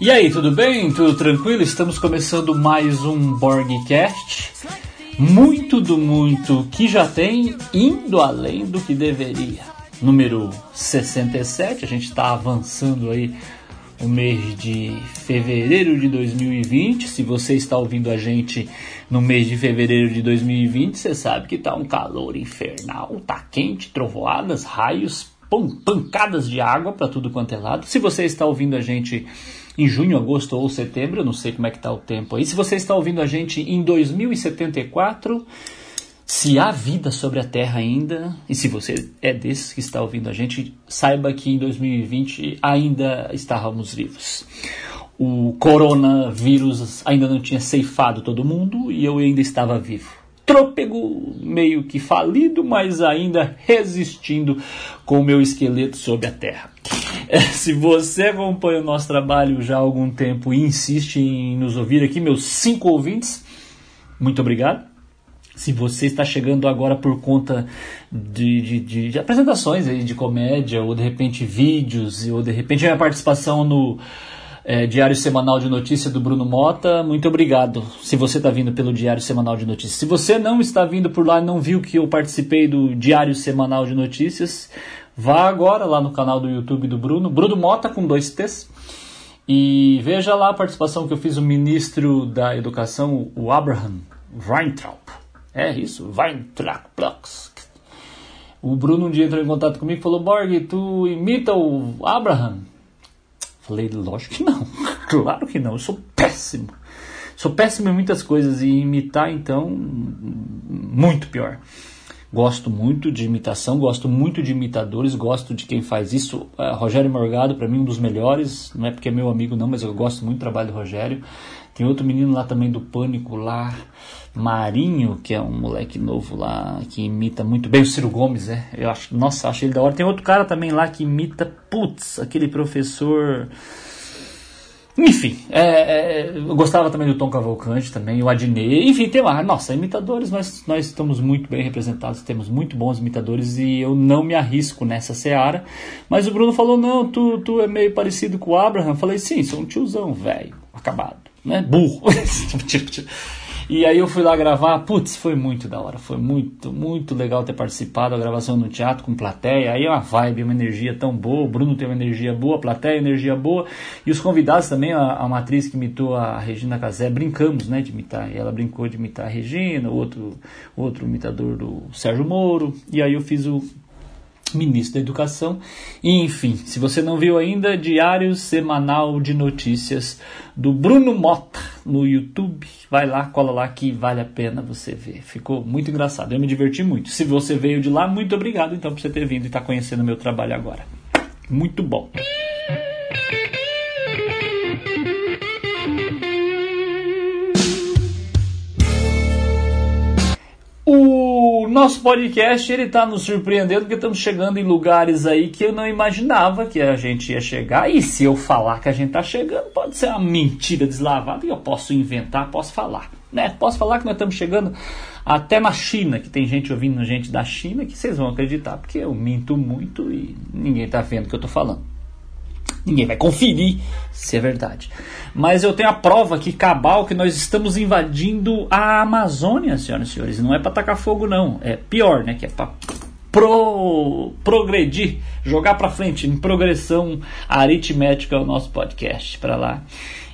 E aí, tudo bem? Tudo tranquilo? Estamos começando mais um Borgcast. Muito do muito que já tem, indo além do que deveria. Número 67, a gente está avançando aí o mês de fevereiro de 2020. Se você está ouvindo a gente no mês de fevereiro de 2020, você sabe que tá um calor infernal, tá quente, trovoadas, raios, pancadas de água para tudo quanto é lado. Se você está ouvindo a gente em junho, agosto ou setembro, eu não sei como é que tá o tempo aí. Se você está ouvindo a gente em 2074, se há vida sobre a Terra ainda, e se você é desses que está ouvindo a gente, saiba que em 2020 ainda estávamos vivos. O coronavírus ainda não tinha ceifado todo mundo e eu ainda estava vivo trôpego, meio que falido, mas ainda resistindo com o meu esqueleto sobre a terra. Se você acompanha o nosso trabalho já há algum tempo e insiste em nos ouvir aqui, meus cinco ouvintes, muito obrigado. Se você está chegando agora por conta de, de, de, de apresentações aí de comédia, ou de repente vídeos, ou de repente a participação no, é, Diário Semanal de Notícia do Bruno Mota. Muito obrigado se você está vindo pelo Diário Semanal de Notícias. Se você não está vindo por lá e não viu que eu participei do Diário Semanal de Notícias, vá agora lá no canal do YouTube do Bruno, Bruno Mota com dois T's. E veja lá a participação que eu fiz o ministro da Educação, o Abraham Weintraub. É isso, Weintraub. O Bruno um dia entrou em contato comigo e falou: Borg, tu imita o Abraham? Falei, lógico que não. claro que não. Eu sou péssimo. Sou péssimo em muitas coisas e imitar, então, muito pior. Gosto muito de imitação, gosto muito de imitadores, gosto de quem faz isso. Uh, Rogério Morgado, para mim, um dos melhores. Não é porque é meu amigo, não, mas eu gosto muito do trabalho do Rogério. Tem outro menino lá também do Pânico, lá, Marinho, que é um moleque novo lá, que imita muito bem o Ciro Gomes, é. Eu acho, nossa, acho ele da hora. Tem outro cara também lá que imita, putz, aquele professor. Enfim, é, é, eu gostava também do Tom Cavalcante também, o Adnet, enfim, tem lá, nossa, imitadores, nós, nós estamos muito bem representados, temos muito bons imitadores e eu não me arrisco nessa seara, mas o Bruno falou, não, tu, tu é meio parecido com o Abraham, eu falei, sim, sou um tiozão, velho, acabado né? Burro. e aí eu fui lá gravar, putz, foi muito da hora, foi muito, muito legal ter participado da gravação no teatro com plateia. Aí é uma vibe, uma energia tão boa, o Bruno tem uma energia boa, a plateia energia boa, e os convidados também, a, a matriz que imitou a Regina Casé, brincamos, né, de imitar. E ela brincou de imitar a Regina, o outro, outro imitador do Sérgio Moro, e aí eu fiz o ministro da Educação. E, enfim, se você não viu ainda, Diário Semanal de Notícias do Bruno Mota no YouTube, vai lá, cola lá que vale a pena você ver. Ficou muito engraçado, eu me diverti muito. Se você veio de lá, muito obrigado então por você ter vindo e estar tá conhecendo o meu trabalho agora. Muito bom. Nosso podcast ele está nos surpreendendo porque estamos chegando em lugares aí que eu não imaginava que a gente ia chegar. E se eu falar que a gente está chegando, pode ser uma mentira deslavada e eu posso inventar, posso falar. Né? Posso falar que nós estamos chegando até na China, que tem gente ouvindo gente da China que vocês vão acreditar, porque eu minto muito e ninguém está vendo o que eu estou falando. Ninguém vai conferir se é verdade. Mas eu tenho a prova aqui, cabal, que nós estamos invadindo a Amazônia, senhoras e senhores. Não é para tacar fogo, não. É pior, né? Que é para pro, progredir, jogar para frente, em progressão aritmética o nosso podcast para lá.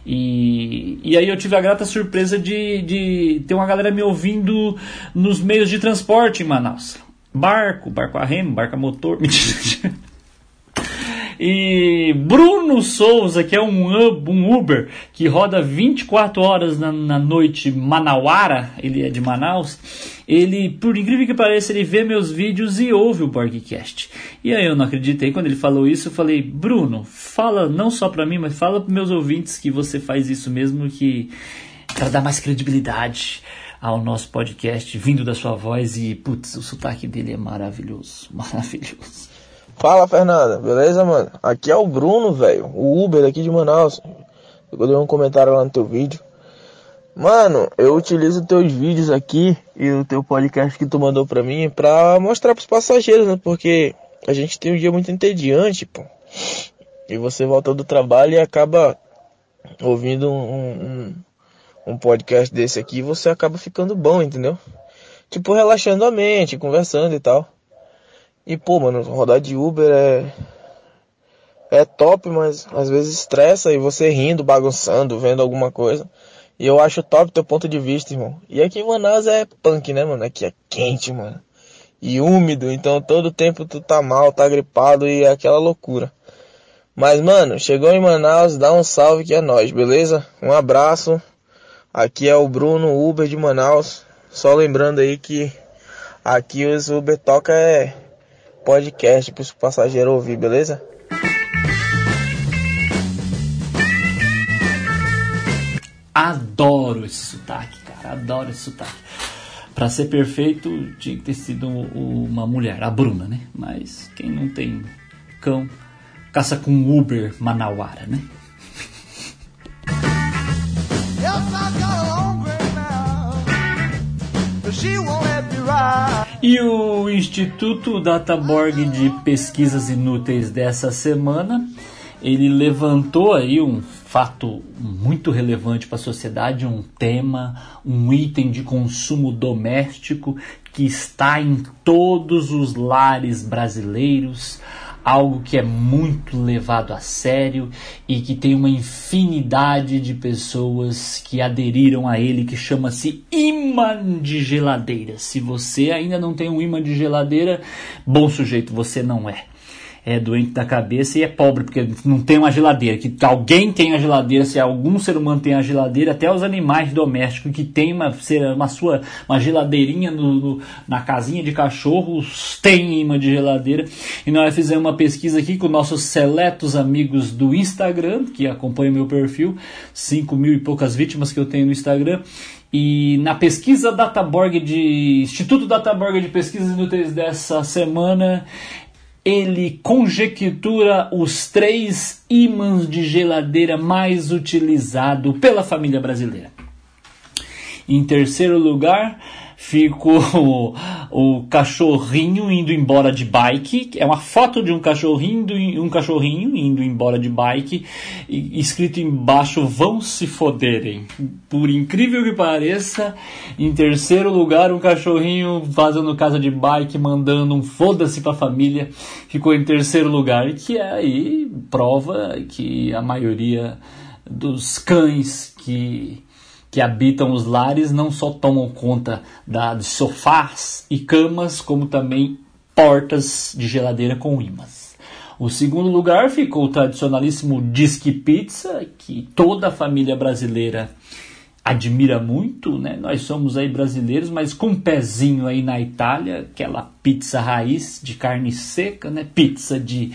E, e aí eu tive a grata surpresa de, de ter uma galera me ouvindo nos meios de transporte em Manaus. Barco, barco a remo, barco a motor. Mentira. E Bruno Souza, que é um, um Uber que roda 24 horas na, na noite Manauara, ele é de Manaus, ele, por incrível que pareça, ele vê meus vídeos e ouve o Borgcast. E aí eu não acreditei quando ele falou isso, eu falei, Bruno, fala não só para mim, mas fala para meus ouvintes que você faz isso mesmo, que para dar mais credibilidade ao nosso podcast vindo da sua voz e putz, o sotaque dele é maravilhoso, maravilhoso. Fala, Fernanda. Beleza, mano? Aqui é o Bruno, velho. O Uber daqui de Manaus. Eu dei um comentário lá no teu vídeo. Mano, eu utilizo teus vídeos aqui e o teu podcast que tu mandou pra mim pra mostrar pros passageiros, né? Porque a gente tem um dia muito entediante, pô. E você volta do trabalho e acaba ouvindo um, um, um podcast desse aqui, você acaba ficando bom, entendeu? Tipo, relaxando a mente, conversando e tal. E pô, mano, rodar de Uber é. É top, mas às vezes estressa e você rindo, bagunçando, vendo alguma coisa. E eu acho top teu ponto de vista, irmão. E aqui em Manaus é punk, né, mano? Aqui é quente, mano. E úmido, então todo tempo tu tá mal, tá gripado e é aquela loucura. Mas, mano, chegou em Manaus, dá um salve que é nós, beleza? Um abraço. Aqui é o Bruno Uber de Manaus. Só lembrando aí que aqui os Uber toca é podcast para os passageiros ouvir, beleza? Adoro esse sotaque, cara. Adoro esse sotaque. Pra ser perfeito, tinha que ter sido uma mulher, a Bruna, né? Mas quem não tem cão, caça com Uber Manauara, né? E o Instituto Databorg de Pesquisas Inúteis dessa semana, ele levantou aí um fato muito relevante para a sociedade, um tema, um item de consumo doméstico que está em todos os lares brasileiros, algo que é muito levado a sério e que tem uma infinidade de pessoas que aderiram a ele, que chama-se imã de geladeira. Se você ainda não tem um imã de geladeira, bom sujeito você não é é doente da cabeça e é pobre, porque não tem uma geladeira. Que alguém tem a geladeira, se algum ser humano tem a geladeira, até os animais domésticos que tem uma, uma sua uma geladeirinha no, no, na casinha de cachorros tem imã de geladeira. E nós fizemos uma pesquisa aqui com nossos seletos amigos do Instagram, que acompanham meu perfil, 5 mil e poucas vítimas que eu tenho no Instagram. E na pesquisa Databorg de Instituto Databorg de Pesquisas Inúteis dessa semana, ele conjectura os três ímãs de geladeira mais utilizados pela família brasileira. Em terceiro lugar, ficou o, cachorrinho indo embora de bike. É uma foto de um cachorrinho, um cachorrinho indo embora de bike, e, escrito embaixo: vão se foderem. Por incrível que pareça, em terceiro lugar, um cachorrinho fazendo casa de bike, mandando um foda-se pra família, ficou em terceiro lugar, que é aí prova que a maioria dos cães que que habitam os lares não só tomam conta da, de sofás e camas, como também portas de geladeira com imãs. O segundo lugar ficou o tradicionalíssimo Disque Pizza, que toda a família brasileira admira muito, né? Nós somos aí brasileiros, mas com um pezinho aí na Itália, aquela pizza raiz de carne seca, né? Pizza de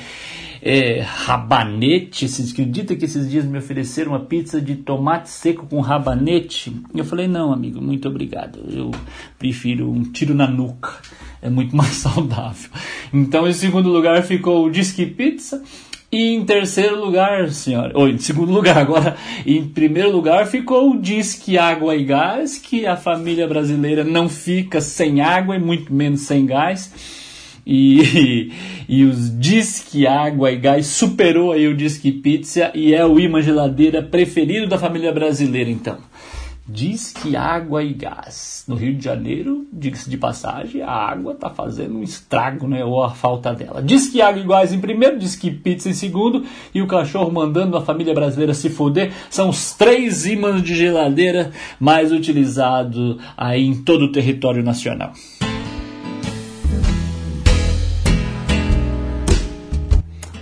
é, rabanete. Você acredita que esses dias me ofereceram uma pizza de tomate seco com rabanete? Eu falei, não, amigo, muito obrigado. Eu prefiro um tiro na nuca. É muito mais saudável. Então, em segundo lugar ficou o Disque Pizza. E em terceiro lugar, senhora, ou em segundo lugar, agora, em primeiro lugar ficou o Disque Água e Gás, que a família brasileira não fica sem água e muito menos sem gás e, e os Disque Água e Gás superou aí o Disque Pizza e é o imã geladeira preferido da família brasileira então. Disque Água e Gás. No Rio de Janeiro, diga-se de passagem, a água está fazendo um estrago, né? Ou a falta dela. Disque Água e Gás em primeiro, Disque Pizza em segundo e o cachorro mandando a família brasileira se foder. São os três ímãs de geladeira mais utilizados aí em todo o território nacional.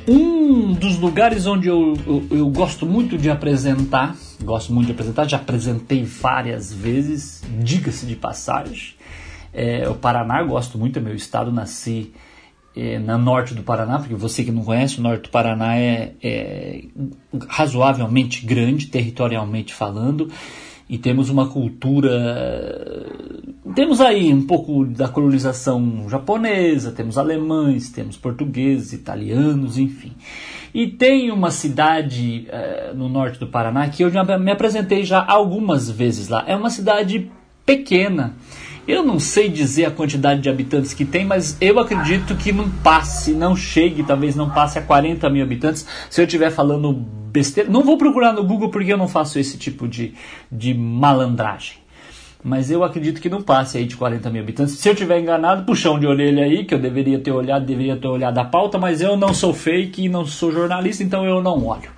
Um dos lugares onde eu, eu, eu, gosto muito de apresentar, gosto muito de apresentar, já apresentei várias vezes, diga-se de passagem, é o Paraná, gosto muito, é meu estado, nasci é, na norte do Paraná, porque você que não conhece, o norte do Paraná é, é razoavelmente grande, territorialmente falando, e temos uma cultura. Temos aí um pouco da colonização japonesa, temos alemães, temos portugueses, italianos, enfim. E tem uma cidade uh, no norte do Paraná que eu já me apresentei já algumas vezes lá. É uma cidade pequena Eu não sei dizer a quantidade de habitantes que tem, mas eu acredito que não passe, não chegue, talvez não passe a 40 mil habitantes. Se eu estiver falando besteira, não vou procurar no Google porque eu não faço esse tipo de, de malandragem. Mas eu acredito que não passe aí de 40 mil habitantes. Se eu tiver enganado, puxão de orelha aí, que eu deveria ter olhado, deveria ter olhado a pauta, mas eu não sou fake e não sou jornalista, então eu não olho.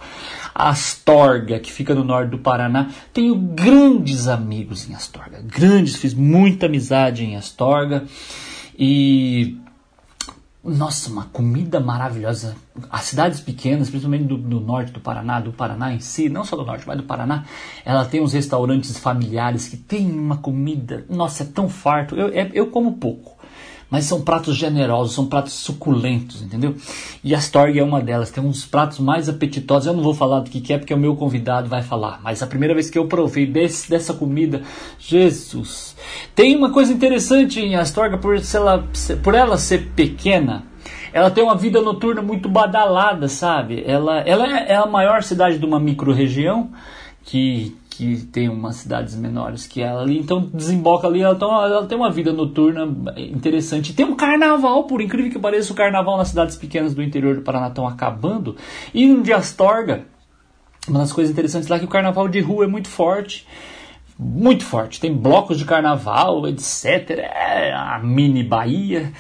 Astorga, que fica no norte do Paraná. Tenho grandes amigos em Astorga, grandes, fiz muita amizade em Astorga. E nossa, uma comida maravilhosa. As cidades pequenas, principalmente do, do, norte do Paraná, do Paraná em si, não só do norte, mas do Paraná, ela tem uns restaurantes familiares que tem uma comida, nossa, é tão farto. Eu, é, eu como pouco, mas são pratos generosos, são pratos suculentos, entendeu? E a Astorg é uma delas, tem uns pratos mais apetitosos. Eu não vou falar do que é porque o meu convidado vai falar, mas a primeira vez que eu provei desse, dessa comida, Jesus. Tem uma coisa interessante em Astorga por ela, por ela ser pequena. Ela tem uma vida noturna muito badalada, sabe? Ela, ela é, é a maior cidade de uma micro-região que que tem umas cidades menores que ela ali, então desemboca ali, ela, ela tem uma vida noturna interessante. Tem um carnaval, por incrível que pareça, o carnaval nas cidades pequenas do interior do Paraná estão acabando. E no de Astorga, uma das coisas interessantes lá é que o carnaval de rua é muito forte. Muito forte, tem blocos de carnaval, etc. É a mini Bahia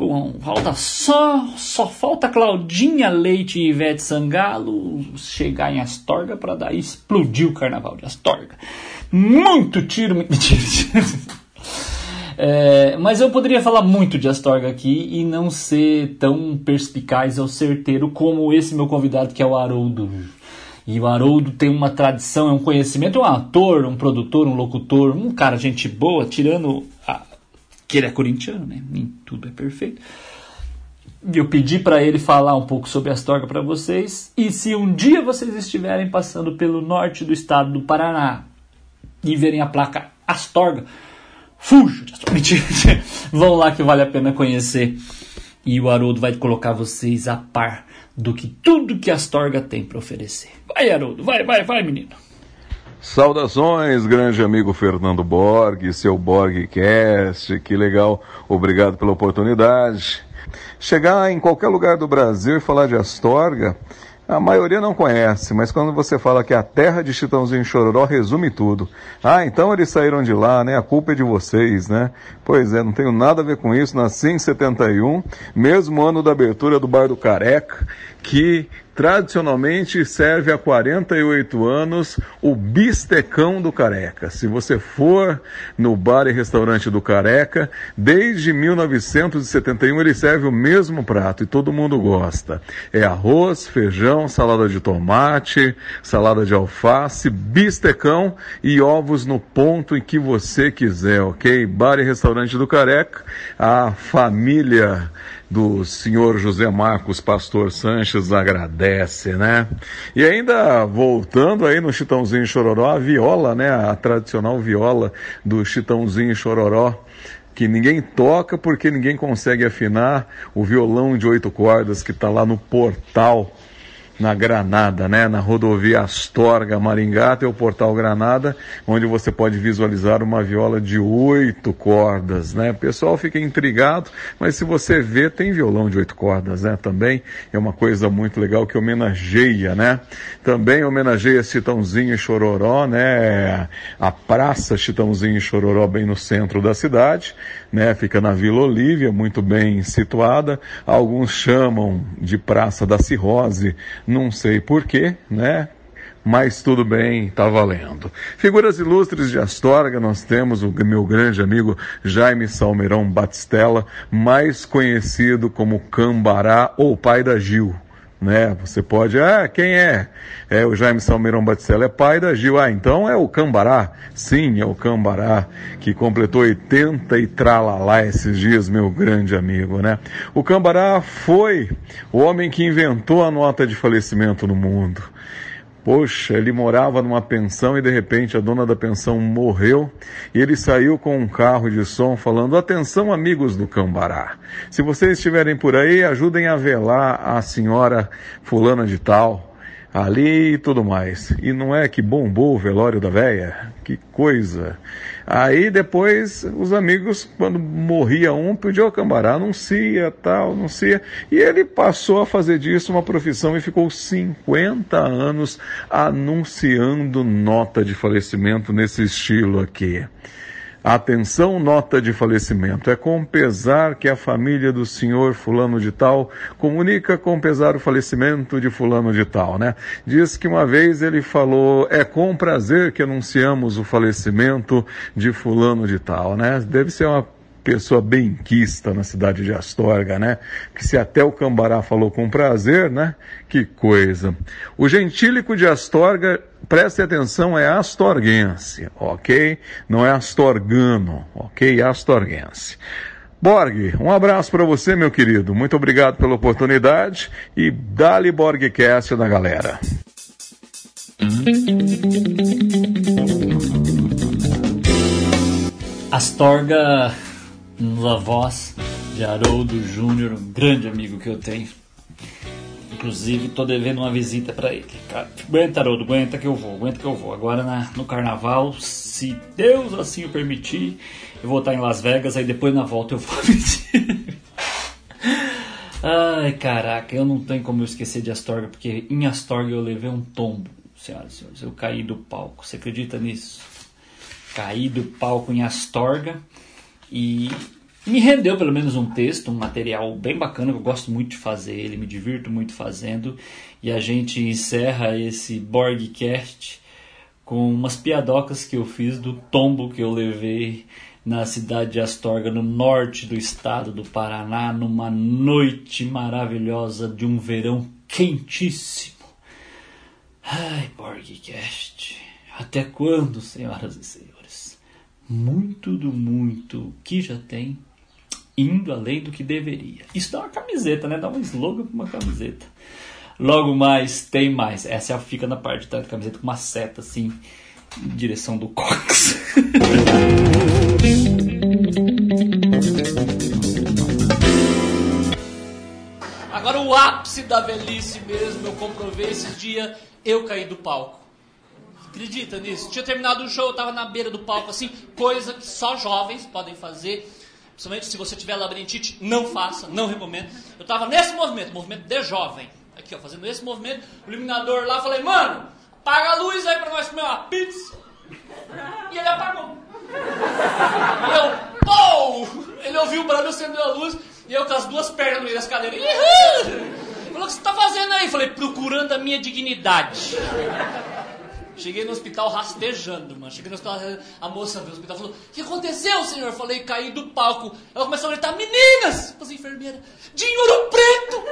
com falta só só falta Claudinha Leite e Ivete Sangalo chegar em Astorga para daí explodir o carnaval de Astorga. Muito tiro, muito tiro. É, mas eu poderia falar muito de Astorga aqui e não ser tão perspicaz ou certeiro como esse meu convidado que é o Haroldo. E o Haroldo tem uma tradição, é um conhecimento, é um ator, um produtor, um locutor, um cara gente boa, tirando a, que ele é corintiano, né? Tudo é perfeito. Eu pedi para ele falar um pouco sobre Astorga para vocês. E se um dia vocês estiverem passando pelo norte do estado do Paraná e verem a placa Astorga, fuja de Astorga. Vão lá que vale a pena conhecer. E o Haroldo vai colocar vocês a par do que tudo que Astorga tem para oferecer. Vai, Haroldo, vai, vai, vai, menino. Saudações, grande amigo Fernando Borg, seu Borgcast, que legal, obrigado pela oportunidade. Chegar em qualquer lugar do Brasil e falar de Astorga, a maioria não conhece, mas quando você fala que a terra de Chitãozinho Chororó resume tudo. Ah, então eles saíram de lá, né? A culpa é de vocês, né? Pois é, não tenho nada a ver com isso. Nasci em 71, mesmo ano da abertura do Bar do Careca, que tradicionalmente serve há 48 anos o bistecão do Careca. Se você for no bar e restaurante do Careca, desde 1971 ele serve o mesmo prato e todo mundo gosta. É arroz, feijão, salada de tomate, salada de alface, bistecão e ovos no ponto em que você quiser, ok? Bar e restaurante do Careca, a família do senhor José Marcos Pastor Sanches agradece, né? E ainda voltando aí no Chitãozinho Chororó, a viola, né? A tradicional viola do Chitãozinho Chororó que ninguém toca porque ninguém consegue afinar o violão de oito cordas que está lá no portal na Granada, né? Na rodovia Astorga Maringá tem o Portal Granada, onde você pode visualizar uma viola de oito cordas, né? O pessoal fica intrigado, mas se você vê, tem violão de oito cordas, né? Também é uma coisa muito legal que homenageia, né? Também homenageia Chitãozinho e Chororó, né? A Praça Chitãozinho e Chororó bem no centro da cidade, né? Fica na Vila Olívia, muito bem situada. Alguns chamam de Praça da Cirrose, não sei porquê, né? Mas tudo bem, tá valendo. Figuras ilustres de Astorga, nós temos o meu grande amigo Jaime Salmeirão Batistella, mais conhecido como Cambará ou pai da Gil né? Você pode, ah, quem é? É o Jaime Salmeirão Batistella, é pai da Gil. Ah, então é o Cambará. Sim, é o Cambará, que completou 80 e tralalá esses dias, meu grande amigo, né? O Cambará foi o homem que inventou a nota de falecimento no mundo. Poxa, ele morava numa pensão e de repente a dona da pensão morreu e ele saiu com um carro de som falando: Atenção, amigos do Cambará. Se vocês estiverem por aí, ajudem a velar a senhora Fulana de Tal. Ali e tudo mais. E não é que bombou o velório da véia? Que coisa. Aí depois os amigos, quando morria um, pediu ao cambará, anuncia, tal, anuncia. E ele passou a fazer disso uma profissão e ficou 50 anos anunciando nota de falecimento nesse estilo aqui. Atenção, nota de falecimento. É com pesar que a família do senhor fulano de tal comunica com pesar o falecimento de fulano de tal, né? Diz que uma vez ele falou, é com prazer que anunciamos o falecimento de fulano de tal, né? Deve ser uma pessoa benquista na cidade de Astorga, né? Que se até o Cambará falou com prazer, né? Que coisa. O gentílico de Astorga, preste atenção, é astorguense, ok? Não é astorgano, ok? Astorguense. Borg, um abraço para você, meu querido. Muito obrigado pela oportunidade e dá-lhe Borgcast da galera. Astorga nos avós de Haroldo Júnior, um grande amigo que eu tenho. Inclusive, tô devendo uma visita para ele. Aguenta, Haroldo, aguenta que eu vou, aguenta que eu vou. Agora na, no carnaval, se Deus assim o permitir, eu vou estar em Las Vegas, aí depois na volta eu vou. Ai, caraca, eu não tenho como eu esquecer de Astorga, porque em Astorga eu levei um tombo, senhoras e senhores. Eu caí do palco, você acredita nisso? Caí do palco em Astorga e me rendeu pelo menos um texto, um material bem bacana, que eu gosto muito de fazer ele, me divirto muito fazendo. E a gente encerra esse Borgcast com umas piadocas que eu fiz do tombo que eu levei na cidade de Astorga, no norte do estado do Paraná, numa noite maravilhosa de um verão quentíssimo. Ai, Borgcast, até quando, senhoras e senhores? Muito do muito que já tem, indo além do que deveria. Isso dá uma camiseta, né? Dá um slogan para uma camiseta. Logo mais, tem mais. Essa fica na parte de trás da camiseta com uma seta assim, em direção do Cox. Agora o ápice da velhice mesmo, eu comprovei esses dias, eu caí do palco. Acredita nisso? Tinha terminado o show, eu tava na beira do palco, assim, coisa que só jovens podem fazer. Principalmente se você tiver labirintite, não faça, não recomendo. Eu tava nesse movimento, movimento de jovem. Aqui, ó, fazendo esse movimento, o iluminador lá, falei, mano, apaga a luz aí pra nós comer uma pizza. E ele apagou. Eu, pô! Ele ouviu o barulho, acendeu a luz, e eu com as duas pernas no meio das cadeiras. Ihê! Falou, o que você tá fazendo aí? Falei, procurando a minha dignidade. Cheguei no hospital rastejando, mano. Cheguei no hospital, a moça do hospital falou: O que aconteceu, senhor? Eu falei: Caí do palco. Ela começou a gritar: Meninas! Falei, enfermeira, Dinheiro preto!